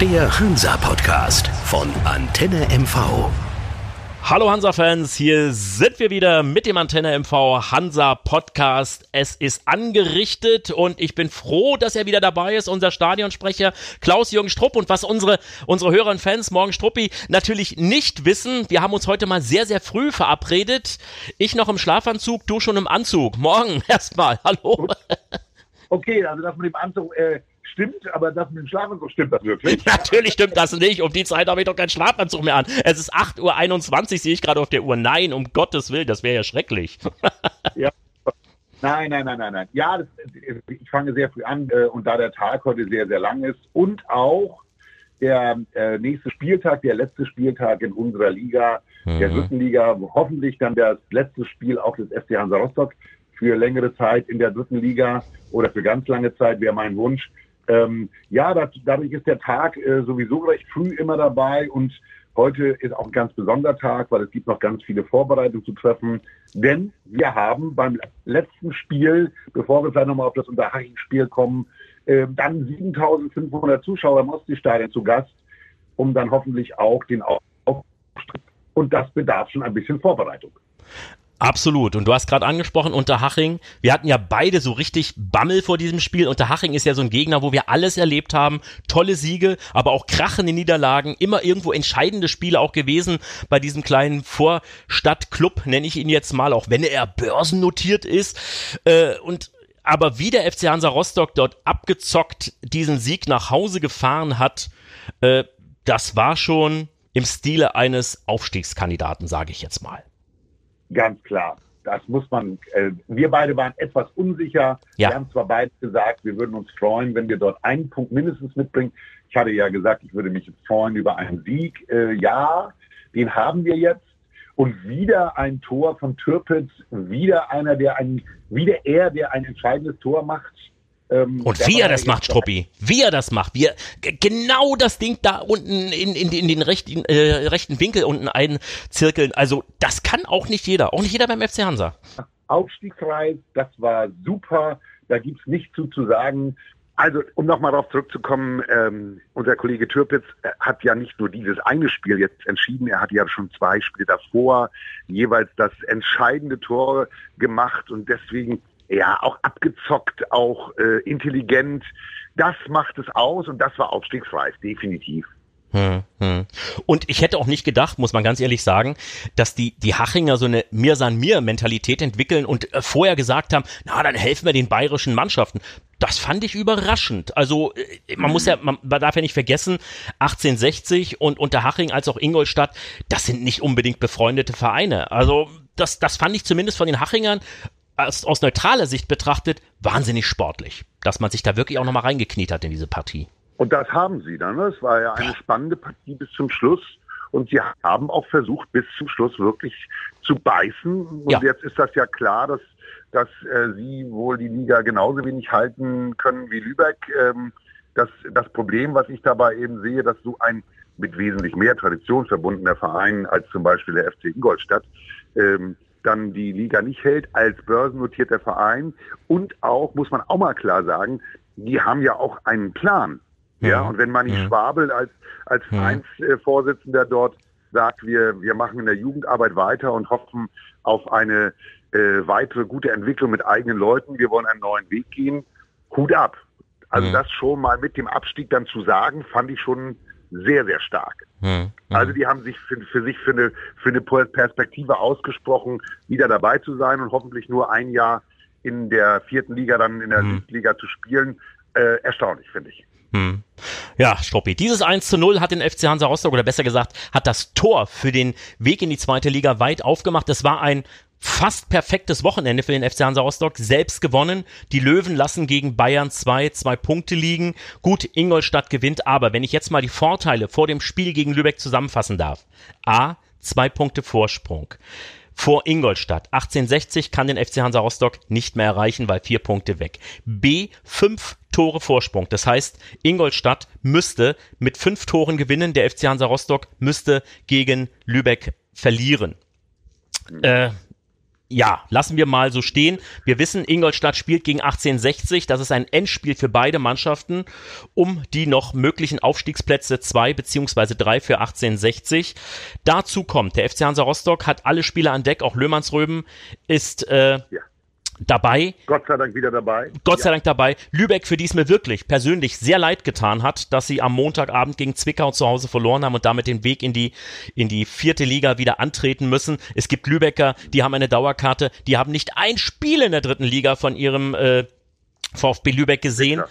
Der Hansa-Podcast von Antenne MV. Hallo Hansa-Fans, hier sind wir wieder mit dem Antenne MV Hansa Podcast. Es ist angerichtet und ich bin froh, dass er wieder dabei ist, unser Stadionsprecher Klaus-Jürgen Strupp. Und was unsere, unsere Hörer und Fans, morgen Struppi, natürlich nicht wissen, wir haben uns heute mal sehr, sehr früh verabredet. Ich noch im Schlafanzug, du schon im Anzug. Morgen erstmal, hallo. Okay, also das mit dem Anzug, äh, stimmt, aber das mit dem Schlafanzug stimmt das wirklich? Natürlich stimmt das nicht. Um die Zeit habe ich doch keinen Schlafanzug mehr an. Es ist 8.21 Uhr, sehe ich gerade auf der Uhr. Nein, um Gottes Willen, das wäre ja schrecklich. ja. Nein, nein, nein, nein, nein. Ja, das, ich fange sehr früh an äh, und da der Tag heute sehr, sehr lang ist und auch der äh, nächste Spieltag, der letzte Spieltag in unserer Liga, mhm. der dritten Liga, hoffentlich dann das letzte Spiel auch des FC Hansa Rostock für längere Zeit in der dritten Liga oder für ganz lange Zeit wäre mein Wunsch. Ähm, ja, das, dadurch ist der Tag äh, sowieso recht früh immer dabei und heute ist auch ein ganz besonderer Tag, weil es gibt noch ganz viele Vorbereitungen zu treffen. Denn wir haben beim letzten Spiel, bevor wir vielleicht nochmal auf das Unterhaching-Spiel kommen, äh, dann 7500 Zuschauer im Ostseestadion zu Gast, um dann hoffentlich auch den Auftritt. Und das bedarf schon ein bisschen Vorbereitung. Absolut. Und du hast gerade angesprochen, Unterhaching. Wir hatten ja beide so richtig Bammel vor diesem Spiel. Unterhaching ist ja so ein Gegner, wo wir alles erlebt haben. Tolle Siege, aber auch krachende Niederlagen. Immer irgendwo entscheidende Spiele auch gewesen bei diesem kleinen Vorstadtclub, nenne ich ihn jetzt mal, auch wenn er börsennotiert ist. Äh, und aber wie der FC Hansa Rostock dort abgezockt diesen Sieg nach Hause gefahren hat, äh, das war schon im Stile eines Aufstiegskandidaten, sage ich jetzt mal. Ganz klar. Das muss man, äh, wir beide waren etwas unsicher. Ja. Wir haben zwar beide gesagt, wir würden uns freuen, wenn wir dort einen Punkt mindestens mitbringen. Ich hatte ja gesagt, ich würde mich freuen über einen Sieg. Äh, ja, den haben wir jetzt. Und wieder ein Tor von Türpitz, wieder einer, der ein, wieder er, der ein entscheidendes Tor macht. Ähm, und wie er das macht, Struppi, wie er das macht, wie er genau das Ding da unten in, in, in den rechten, äh, rechten Winkel unten einzirkeln. Also das kann auch nicht jeder, auch nicht jeder beim FC Hansa. Aufstiegsreif, das war super, da gibt's nichts zu, zu sagen. Also, um nochmal darauf zurückzukommen, ähm, unser Kollege Türpitz äh, hat ja nicht nur dieses eine Spiel jetzt entschieden, er hat ja schon zwei Spiele davor jeweils das entscheidende Tor gemacht und deswegen ja, auch abgezockt, auch äh, intelligent. Das macht es aus und das war aufstiegsreif, definitiv. Hm, hm. Und ich hätte auch nicht gedacht, muss man ganz ehrlich sagen, dass die, die Hachinger so eine Mir san mir Mentalität entwickeln und äh, vorher gesagt haben, na, dann helfen wir den bayerischen Mannschaften. Das fand ich überraschend. Also, äh, man muss ja, man, man darf ja nicht vergessen, 1860 und Unterhaching als auch Ingolstadt, das sind nicht unbedingt befreundete Vereine. Also, das, das fand ich zumindest von den Hachingern aus, aus neutraler Sicht betrachtet wahnsinnig sportlich, dass man sich da wirklich auch nochmal reingekniet hat in diese Partie. Und das haben sie dann. Es war ja eine spannende Partie bis zum Schluss. Und sie haben auch versucht, bis zum Schluss wirklich zu beißen. Und ja. jetzt ist das ja klar, dass, dass äh, sie wohl die Liga genauso wenig halten können wie Lübeck. Ähm, das, das Problem, was ich dabei eben sehe, dass so ein mit wesentlich mehr Tradition verbundener Verein als zum Beispiel der FC Ingolstadt ähm, dann die Liga nicht hält als börsennotierter Verein. Und auch, muss man auch mal klar sagen, die haben ja auch einen Plan. Ja, ja und wenn man nicht ja. Schwabel als, als Vereinsvorsitzender dort sagt, wir, wir machen in der Jugendarbeit weiter und hoffen auf eine äh, weitere gute Entwicklung mit eigenen Leuten, wir wollen einen neuen Weg gehen, Hut ab. Also mhm. das schon mal mit dem Abstieg dann zu sagen, fand ich schon sehr, sehr stark. Hm, Also die haben sich für, für, sich für eine, für eine Perspektive ausgesprochen, wieder dabei zu sein und hoffentlich nur ein Jahr in der vierten Liga dann in der hm. Liga zu spielen. Äh, erstaunlich, finde ich. Hm. Ja, Struppi. Dieses 1 zu 0 hat den FC Hansa Rostock, oder besser gesagt, hat das Tor für den Weg in die zweite Liga weit aufgemacht. Das war ein fast perfektes Wochenende für den FC Hansa Rostock, selbst gewonnen. Die Löwen lassen gegen Bayern zwei, zwei Punkte liegen. Gut, Ingolstadt gewinnt, aber wenn ich jetzt mal die Vorteile vor dem Spiel gegen Lübeck zusammenfassen darf. A, zwei Punkte Vorsprung. Vor Ingolstadt. 1860 kann den FC Hansa Rostock nicht mehr erreichen, weil vier Punkte weg. B, fünf Tore Vorsprung. Das heißt, Ingolstadt müsste mit fünf Toren gewinnen. Der FC Hansa Rostock müsste gegen Lübeck verlieren. Äh, ja, lassen wir mal so stehen. Wir wissen, Ingolstadt spielt gegen 1860. Das ist ein Endspiel für beide Mannschaften um die noch möglichen Aufstiegsplätze zwei beziehungsweise drei für 1860. Dazu kommt, der FC Hansa Rostock hat alle Spieler an Deck, auch Löhmannsröben ist äh, ja dabei. Gott sei Dank wieder dabei. Gott sei Dank dabei. Lübeck, für die es mir wirklich persönlich sehr leid getan hat, dass sie am Montagabend gegen Zwickau zu Hause verloren haben und damit den Weg in die, in die vierte Liga wieder antreten müssen. Es gibt Lübecker, die haben eine Dauerkarte, die haben nicht ein Spiel in der dritten Liga von ihrem äh, VfB Lübeck gesehen. Sicher.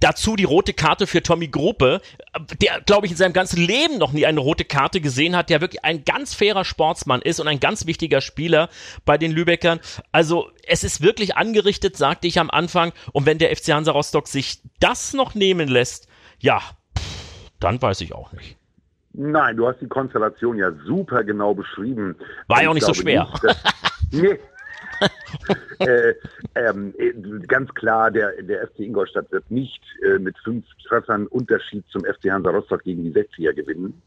Dazu die rote Karte für Tommy Gruppe, der, glaube ich, in seinem ganzen Leben noch nie eine rote Karte gesehen hat, der wirklich ein ganz fairer Sportsmann ist und ein ganz wichtiger Spieler bei den Lübeckern. Also es ist wirklich angerichtet, sagte ich am Anfang. Und wenn der FC Hansa Rostock sich das noch nehmen lässt, ja, dann weiß ich auch nicht. Nein, du hast die Konstellation ja super genau beschrieben. War ja auch nicht so schwer. Nicht, dass, nee, äh, ähm, ganz klar, der, der FC Ingolstadt wird nicht äh, mit fünf Treffern Unterschied zum FC Hansa Rostock gegen die 60er gewinnen.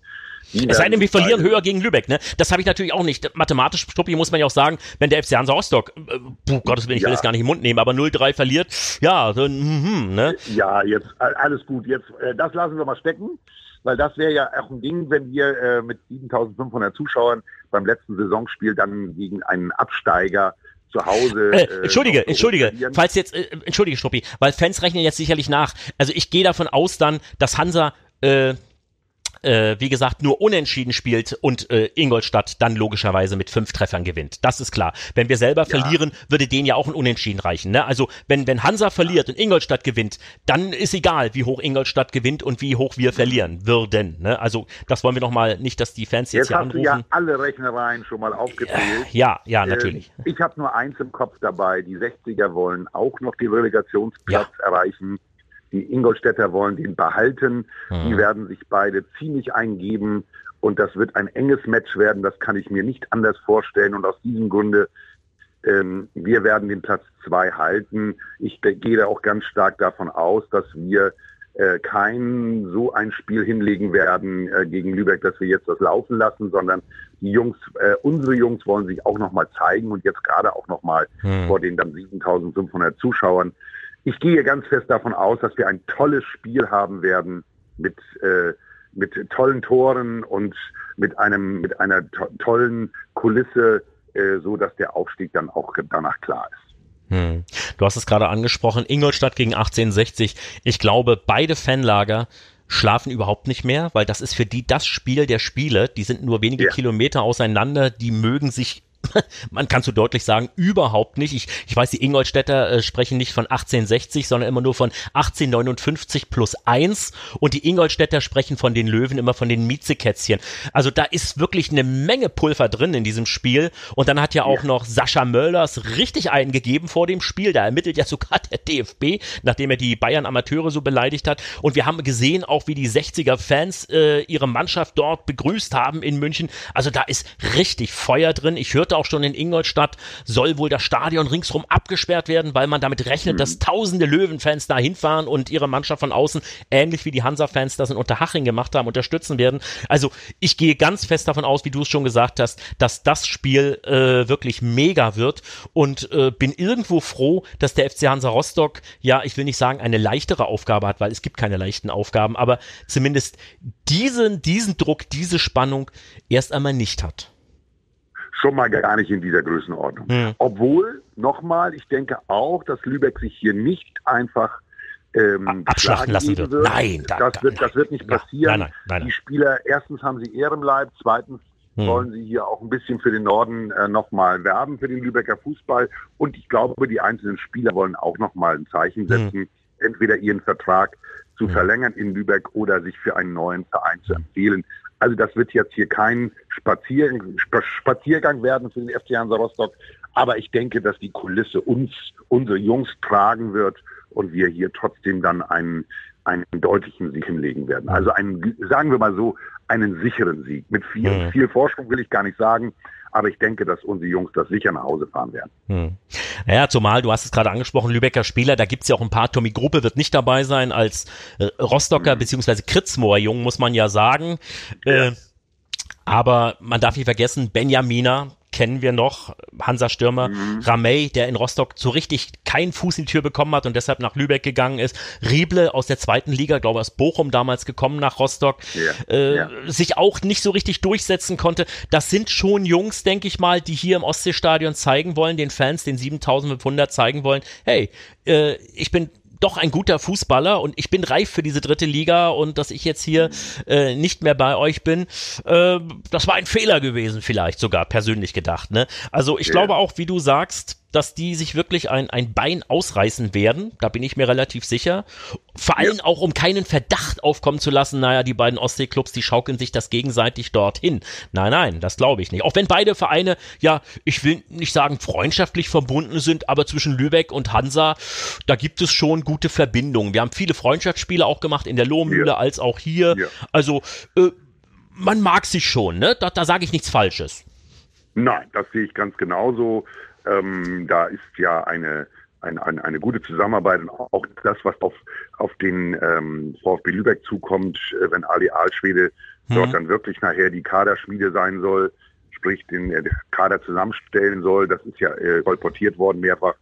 es sei denn, wir verlieren höher gegen Lübeck, ne? Das habe ich natürlich auch nicht. Mathematisch, Stuppi, muss man ja auch sagen, wenn der FC Hansa Rostock, äh, puh, Gottes Willen, ich will es gar nicht im Mund nehmen, aber 0-3 verliert, ja, dann, mm, ne? Ja, jetzt, alles gut. Jetzt, äh, das lassen wir mal stecken, weil das wäre ja auch ein Ding, wenn wir äh, mit 7500 Zuschauern beim letzten Saisonspiel dann gegen einen Absteiger zu Hause. Äh, äh entschuldige, entschuldige, falls jetzt, äh, entschuldige, Struppi, weil Fans rechnen jetzt sicherlich nach. Also ich gehe davon aus dann, dass Hansa äh, äh, wie gesagt, nur unentschieden spielt und äh, Ingolstadt dann logischerweise mit fünf Treffern gewinnt. Das ist klar. Wenn wir selber ja. verlieren, würde denen ja auch ein Unentschieden reichen. Ne? Also wenn, wenn Hansa verliert und Ingolstadt gewinnt, dann ist egal, wie hoch Ingolstadt gewinnt und wie hoch wir verlieren würden. Ne? Also das wollen wir noch mal nicht, dass die Fans jetzt, jetzt hier anrufen. Hast du ja alle Rechnereien schon mal aufgezählt. Ja, ja, ähm, natürlich. Äh, ich habe nur eins im Kopf dabei. Die 60er wollen auch noch den Relegationsplatz ja. erreichen. Die Ingolstädter wollen den behalten. Mhm. Die werden sich beide ziemlich eingeben. Und das wird ein enges Match werden. Das kann ich mir nicht anders vorstellen. Und aus diesem Grunde, ähm, wir werden den Platz zwei halten. Ich gehe da auch ganz stark davon aus, dass wir äh, kein so ein Spiel hinlegen werden äh, gegen Lübeck, dass wir jetzt das laufen lassen, sondern die Jungs, äh, unsere Jungs wollen sich auch nochmal zeigen und jetzt gerade auch nochmal hm. vor den dann 7500 Zuschauern ich gehe ganz fest davon aus, dass wir ein tolles Spiel haben werden mit, äh, mit tollen Toren und mit einem mit einer to tollen Kulisse, äh, so dass der Aufstieg dann auch danach klar ist. Hm. Du hast es gerade angesprochen, Ingolstadt gegen 1860. Ich glaube, beide Fanlager schlafen überhaupt nicht mehr, weil das ist für die das Spiel der Spiele. Die sind nur wenige ja. Kilometer auseinander, die mögen sich man kann so deutlich sagen, überhaupt nicht. Ich, ich weiß, die Ingolstädter äh, sprechen nicht von 1860, sondern immer nur von 1859 plus eins und die Ingolstädter sprechen von den Löwen immer von den Miezekätzchen. Also da ist wirklich eine Menge Pulver drin in diesem Spiel und dann hat ja auch ja. noch Sascha Möllers richtig eingegeben vor dem Spiel. Da ermittelt ja sogar der DFB, nachdem er die Bayern Amateure so beleidigt hat und wir haben gesehen auch, wie die 60er Fans äh, ihre Mannschaft dort begrüßt haben in München. Also da ist richtig Feuer drin. Ich hörte auch schon in Ingolstadt, soll wohl das Stadion ringsrum abgesperrt werden, weil man damit rechnet, mhm. dass tausende Löwenfans da hinfahren und ihre Mannschaft von außen, ähnlich wie die Hansa-Fans das in Unterhaching gemacht haben, unterstützen werden. Also ich gehe ganz fest davon aus, wie du es schon gesagt hast, dass das Spiel äh, wirklich mega wird und äh, bin irgendwo froh, dass der FC Hansa Rostock, ja, ich will nicht sagen, eine leichtere Aufgabe hat, weil es gibt keine leichten Aufgaben, aber zumindest diesen, diesen Druck, diese Spannung erst einmal nicht hat schon mal gar nicht in dieser Größenordnung. Mhm. Obwohl, nochmal, ich denke auch, dass Lübeck sich hier nicht einfach ähm, abschlachten lassen wird. wird. Nein, da, das, wird, das wird nicht passieren. Nein, nein, nein, Die Spieler, erstens haben sie Ehrenleib, zweitens hm. wollen sie hier auch ein bisschen für den Norden äh, nochmal werben, für den Lübecker Fußball. Und ich glaube, die einzelnen Spieler wollen auch nochmal ein Zeichen hm. setzen, hm. entweder ihren Vertrag zu hm. verlängern in Lübeck oder sich für einen neuen Verein zu empfehlen. Also das wird jetzt hier kein Spazier Spaziergang werden für den FC Hansa Rostock. Aber ich denke, dass die Kulisse uns, unsere Jungs tragen wird und wir hier trotzdem dann einen, einen deutlichen Sieg hinlegen werden. Also einen, sagen wir mal so, einen sicheren Sieg. Mit viel, mhm. viel Forschung will ich gar nicht sagen, aber ich denke, dass unsere Jungs das sicher nach Hause fahren werden. Hm. Ja, zumal, du hast es gerade angesprochen, Lübecker Spieler, da gibt's ja auch ein paar, Tommy Gruppe wird nicht dabei sein, als äh, Rostocker hm. beziehungsweise Kritzmoor Jung, muss man ja sagen. Ja. Äh, aber man darf nicht vergessen, Benjamina kennen wir noch. Hansa-Stürmer mhm. Ramey, der in Rostock so richtig keinen Fuß in die Tür bekommen hat und deshalb nach Lübeck gegangen ist. Rieble aus der zweiten Liga, glaube aus Bochum damals gekommen nach Rostock, ja. Äh, ja. sich auch nicht so richtig durchsetzen konnte. Das sind schon Jungs, denke ich mal, die hier im Ostseestadion zeigen wollen, den Fans, den 7500 zeigen wollen, hey, äh, ich bin doch ein guter Fußballer und ich bin reif für diese dritte Liga und dass ich jetzt hier äh, nicht mehr bei euch bin, äh, das war ein Fehler gewesen, vielleicht sogar persönlich gedacht. Ne? Also ich ja. glaube auch, wie du sagst, dass die sich wirklich ein, ein Bein ausreißen werden. Da bin ich mir relativ sicher. Vor allem auch, um keinen Verdacht aufkommen zu lassen, naja, die beiden Ostseeclubs, die schaukeln sich das gegenseitig dorthin. Nein, nein, das glaube ich nicht. Auch wenn beide Vereine, ja, ich will nicht sagen freundschaftlich verbunden sind, aber zwischen Lübeck und Hansa, da gibt es schon gute Verbindungen. Wir haben viele Freundschaftsspiele auch gemacht, in der Lohmühle ja. als auch hier. Ja. Also, äh, man mag sich schon, ne? Da, da sage ich nichts Falsches. Nein, das sehe ich ganz genauso. Ähm, da ist ja eine, eine, eine, eine gute Zusammenarbeit und auch das, was auf, auf den ähm, VfB Lübeck zukommt, äh, wenn Ali Alschwede mhm. dort dann wirklich nachher die Kaderschmiede sein soll, sprich den äh, Kader zusammenstellen soll, das ist ja äh, kolportiert worden mehrfach,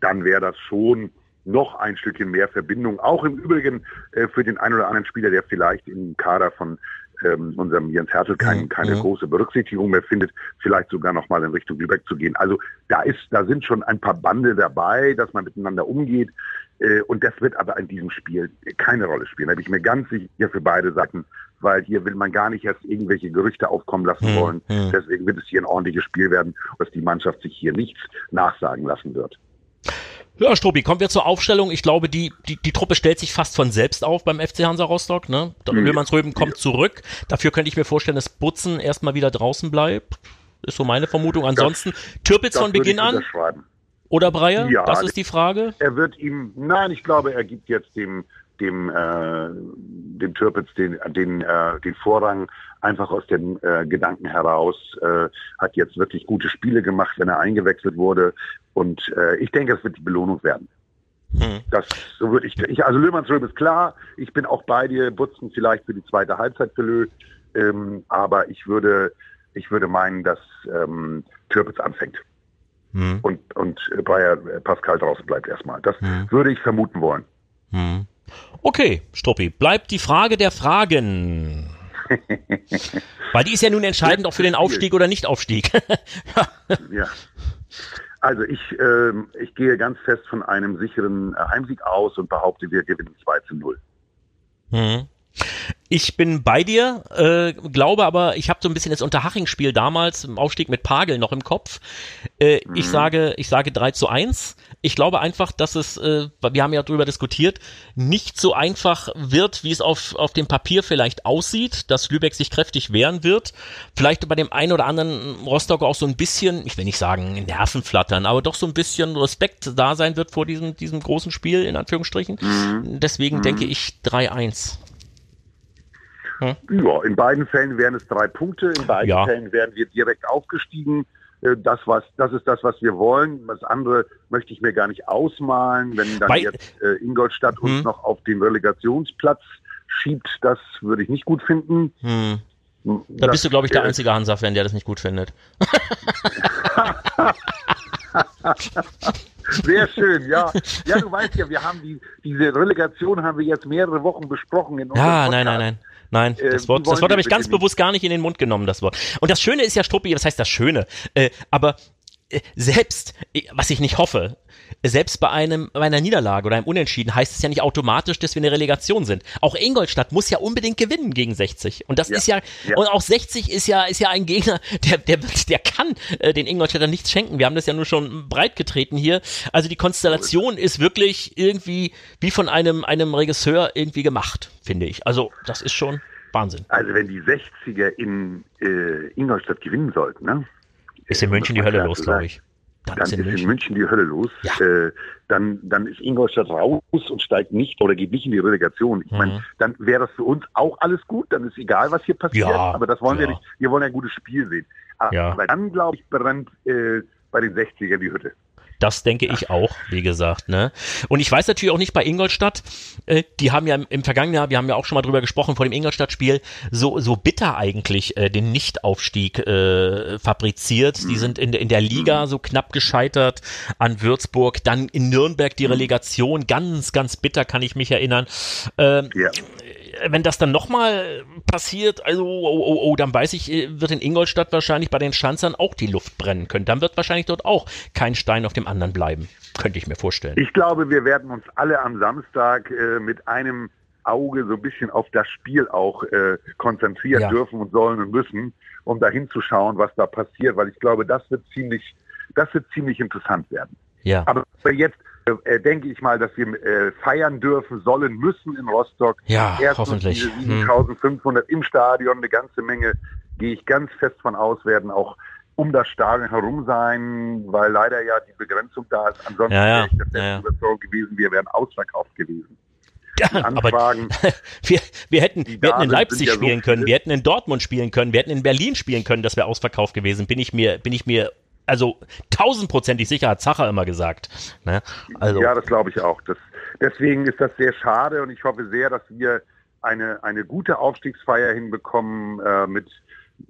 dann wäre das schon noch ein Stückchen mehr Verbindung. Auch im Übrigen äh, für den einen oder anderen Spieler, der vielleicht im Kader von ähm, unserem Jens Hertel kein, mhm. keine mhm. große Berücksichtigung mehr findet, vielleicht sogar noch mal in Richtung Lübeck zu gehen. Also da ist, da sind schon ein paar Bande dabei, dass man miteinander umgeht. Äh, und das wird aber in diesem Spiel keine Rolle spielen. Da bin ich mir ganz sicher für beide Seiten, weil hier will man gar nicht erst irgendwelche Gerüchte aufkommen lassen mhm. wollen. Deswegen wird es hier ein ordentliches Spiel werden, dass die Mannschaft sich hier nichts nachsagen lassen wird. Ja, Struppi, kommen wir zur Aufstellung. Ich glaube, die, die, die Truppe stellt sich fast von selbst auf beim FC Hansa Rostock. Ne? Mhm. Röben kommt zurück. Dafür könnte ich mir vorstellen, dass Butzen erstmal wieder draußen bleibt. Ist so meine Vermutung. Ansonsten das, Türpitz das von Beginn an. Oder Breyer? Ja, das ist die Frage. Er wird ihm, nein, ich glaube, er gibt jetzt dem dem, äh, dem Türpitz den, den, äh, den Vorrang einfach aus dem äh, Gedanken heraus, äh, hat jetzt wirklich gute Spiele gemacht, wenn er eingewechselt wurde. Und äh, ich denke, es wird die Belohnung werden. Hm. Das, so würde ich, ich, also Löhmannsröhm ist klar, ich bin auch bei dir, Butzen vielleicht für die zweite Halbzeit für Löw, ähm, aber ich würde, ich würde meinen, dass ähm, Türpitz anfängt. Hm. Und, und Bayer Pascal draußen bleibt erstmal. Das hm. würde ich vermuten wollen. Hm. Okay, Struppi, bleibt die Frage der Fragen. Weil die ist ja nun entscheidend auch für den Aufstieg oder Nicht-Aufstieg. ja. Also ich, äh, ich gehe ganz fest von einem sicheren Heimsieg aus und behaupte, wir gewinnen 2 zu 0. Mhm. Ich bin bei dir, äh, glaube aber, ich habe so ein bisschen das Unterhaching-Spiel damals im Aufstieg mit Pagel noch im Kopf. Äh, mhm. Ich sage, ich sage 3 zu 1. Ich glaube einfach, dass es, äh, wir haben ja darüber diskutiert, nicht so einfach wird, wie es auf, auf dem Papier vielleicht aussieht, dass Lübeck sich kräftig wehren wird. Vielleicht bei dem einen oder anderen Rostock auch so ein bisschen, ich will nicht sagen Nerven flattern, aber doch so ein bisschen Respekt da sein wird vor diesem, diesem großen Spiel, in Anführungsstrichen. Mhm. Deswegen mhm. denke ich 3-1. Hm? Ja, in beiden Fällen wären es drei Punkte, in beiden ja. Fällen wären wir direkt aufgestiegen. Äh, das, was, das ist das, was wir wollen. Das andere möchte ich mir gar nicht ausmalen. Wenn dann Bei, jetzt äh, Ingolstadt hm. uns noch auf den Relegationsplatz schiebt, das würde ich nicht gut finden. Hm. Da das, bist du, glaube ich, der einzige Hansa-Fan, der das nicht gut findet. Sehr schön, ja. Ja, du weißt ja, wir haben die, diese Relegation haben wir jetzt mehrere Wochen besprochen. In ja, nein, nein, nein. Nein, äh, das Wort, das Wort habe ich ganz bewusst gar nicht in den Mund genommen, das Wort. Und das Schöne ist ja, Struppi, was heißt das Schöne? Äh, aber selbst, äh, was ich nicht hoffe, selbst bei einem bei einer Niederlage oder einem Unentschieden heißt es ja nicht automatisch, dass wir eine Relegation sind. Auch Ingolstadt muss ja unbedingt gewinnen gegen 60. Und das ja. ist ja, ja, und auch 60 ist ja ist ja ein Gegner, der der der kann äh, den Ingolstädtern nichts schenken. Wir haben das ja nur schon breit getreten hier. Also die Konstellation ist wirklich irgendwie wie von einem einem Regisseur irgendwie gemacht, finde ich. Also das ist schon Wahnsinn. Also wenn die 60er in äh, Ingolstadt gewinnen sollten, ne? Ist in München die Hölle los, glaube ich. Dann, dann ist, in, ist in München die Hölle los. Ja. Äh, dann, dann ist Ingolstadt raus und steigt nicht oder geht nicht in die Relegation. Ich mhm. meine, dann wäre das für uns auch alles gut. Dann ist egal, was hier passiert. Ja, aber das wollen ja. wir nicht. Wir wollen ein gutes Spiel sehen. Aber, ja. aber dann, glaube ich, brennt äh, bei den 60ern die Hütte. Das denke ich auch, wie gesagt. Ne? Und ich weiß natürlich auch nicht bei Ingolstadt, äh, die haben ja im, im, vergangenen Jahr, wir haben ja auch schon mal drüber gesprochen, vor dem Ingolstadt-Spiel, so, so bitter eigentlich äh, den Nichtaufstieg äh, fabriziert. Die mhm. sind in, in der Liga so knapp gescheitert an Würzburg, dann in Nürnberg die mhm. Relegation, ganz, ganz bitter kann ich mich erinnern. Ähm, ja wenn das dann nochmal passiert, also, oh, oh, oh, dann weiß ich, äh, wird in Ingolstadt wahrscheinlich bei den Schanzern auch die Luft brennen können. Dann wird wahrscheinlich dort auch kein Stein auf dem anderen bleiben. Könnte ich mir vorstellen. Ich glaube, wir werden uns alle am Samstag äh, mit einem Auge so ein bisschen auf das Spiel auch äh, konzentrieren ja. dürfen und sollen und müssen, um da hinzuschauen, was da passiert, weil ich glaube, das wird ziemlich, das wird ziemlich interessant werden. Ja. Aber jetzt äh, denke ich mal, dass wir äh, feiern dürfen, sollen, müssen in Rostock. Ja, Erst hoffentlich. 7500 hm. im Stadion, eine ganze Menge, gehe ich ganz fest von aus, werden auch um das Stadion herum sein, weil leider ja die Begrenzung da ist. Ansonsten ja, ja. wäre ich der ja, ja. gewesen, wir wären ausverkauft gewesen. Ja, aber wir, wir hätten, wir hätten in Leipzig spielen so können, wir hätten in Dortmund spielen können, wir hätten in Berlin spielen können, das wäre ausverkauft gewesen. Bin ich mir, bin ich mir also tausendprozentig sicher, hat Zacher immer gesagt. Ne? Also. Ja, das glaube ich auch. Das, deswegen ist das sehr schade und ich hoffe sehr, dass wir eine, eine gute Aufstiegsfeier hinbekommen äh, mit,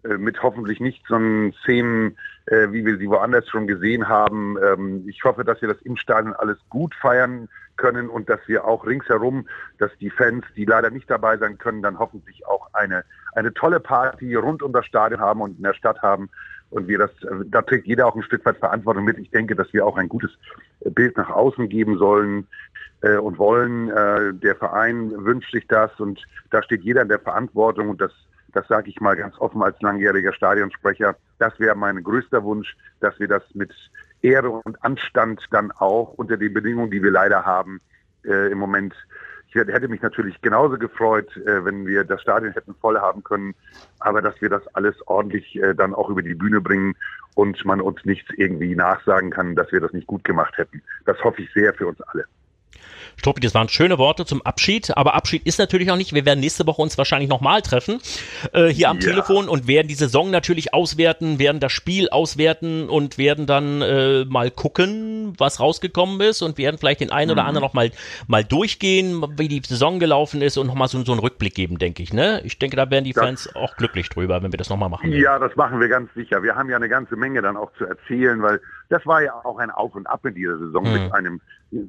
äh, mit hoffentlich nicht so Szenen, äh, wie wir sie woanders schon gesehen haben. Ähm, ich hoffe, dass wir das im Stadion alles gut feiern können und dass wir auch ringsherum, dass die Fans, die leider nicht dabei sein können, dann hoffentlich auch eine, eine tolle Party rund um das Stadion haben und in der Stadt haben und wir das, da trägt jeder auch ein Stück weit Verantwortung mit. Ich denke, dass wir auch ein gutes Bild nach außen geben sollen äh, und wollen. Äh, der Verein wünscht sich das und da steht jeder in der Verantwortung und das, das sage ich mal ganz offen als langjähriger Stadionsprecher. Das wäre mein größter Wunsch, dass wir das mit Ehre und Anstand dann auch unter den Bedingungen, die wir leider haben, äh, im Moment ich hätte mich natürlich genauso gefreut, äh, wenn wir das Stadion hätten voll haben können, aber dass wir das alles ordentlich äh, dann auch über die Bühne bringen und man uns nichts irgendwie nachsagen kann, dass wir das nicht gut gemacht hätten. Das hoffe ich sehr für uns alle. Struppi, das waren schöne Worte zum Abschied, aber Abschied ist natürlich auch nicht. Wir werden nächste Woche uns wahrscheinlich nochmal treffen, äh, hier am ja. Telefon und werden die Saison natürlich auswerten, werden das Spiel auswerten und werden dann äh, mal gucken, was rausgekommen ist und werden vielleicht den einen mhm. oder anderen noch mal, mal durchgehen, wie die Saison gelaufen ist und nochmal so, so einen Rückblick geben, denke ich. Ne? Ich denke, da werden die das, Fans auch glücklich drüber, wenn wir das nochmal machen. Ja, das machen wir ganz sicher. Wir haben ja eine ganze Menge dann auch zu erzählen, weil das war ja auch ein Auf und Ab in dieser Saison mhm. mit einem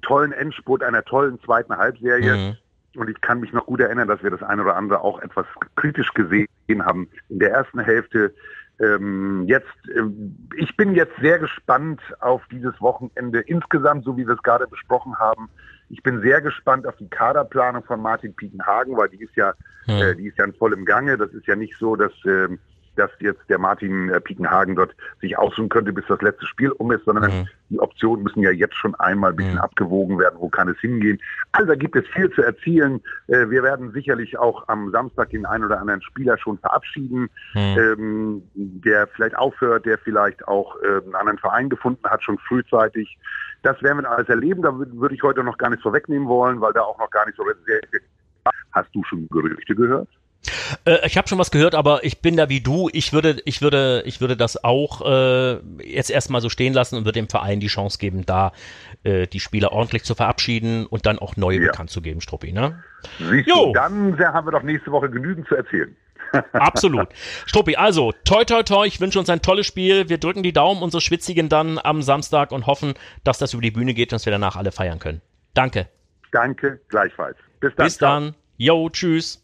tollen Endspurt, einer tollen zweiten Halbserie. Mhm. Und ich kann mich noch gut erinnern, dass wir das eine oder andere auch etwas kritisch gesehen haben in der ersten Hälfte. Ähm, jetzt, ähm, ich bin jetzt sehr gespannt auf dieses Wochenende insgesamt, so wie wir es gerade besprochen haben. Ich bin sehr gespannt auf die Kaderplanung von Martin Pietenhagen, weil die ist ja, mhm. äh, die ist ja in vollem Gange. Das ist ja nicht so, dass äh, dass jetzt der Martin äh, Piekenhagen dort sich aussuchen könnte, bis das letzte Spiel um ist, sondern mhm. die Optionen müssen ja jetzt schon einmal ein bisschen mhm. abgewogen werden, wo kann es hingehen. Also da gibt es viel zu erzielen. Äh, wir werden sicherlich auch am Samstag den einen oder anderen Spieler schon verabschieden, mhm. ähm, der vielleicht aufhört, der vielleicht auch äh, einen anderen Verein gefunden hat, schon frühzeitig. Das werden wir alles erleben. Da würde ich heute noch gar nicht vorwegnehmen wollen, weil da auch noch gar nicht so sehr. Hast du schon Gerüchte gehört? Äh, ich habe schon was gehört, aber ich bin da wie du. Ich würde, ich würde, ich würde das auch äh, jetzt erstmal so stehen lassen und würde dem Verein die Chance geben, da äh, die Spieler ordentlich zu verabschieden und dann auch neue ja. bekannt zu geben, Struppi. Ne? Siehst jo. du, dann haben wir doch nächste Woche genügend zu erzählen. Absolut. Struppi, also toi toi toi, ich wünsche uns ein tolles Spiel. Wir drücken die Daumen, unsere Schwitzigen dann am Samstag und hoffen, dass das über die Bühne geht und dass wir danach alle feiern können. Danke. Danke, gleichfalls. Bis dann. Bis dann. Jo, tschüss.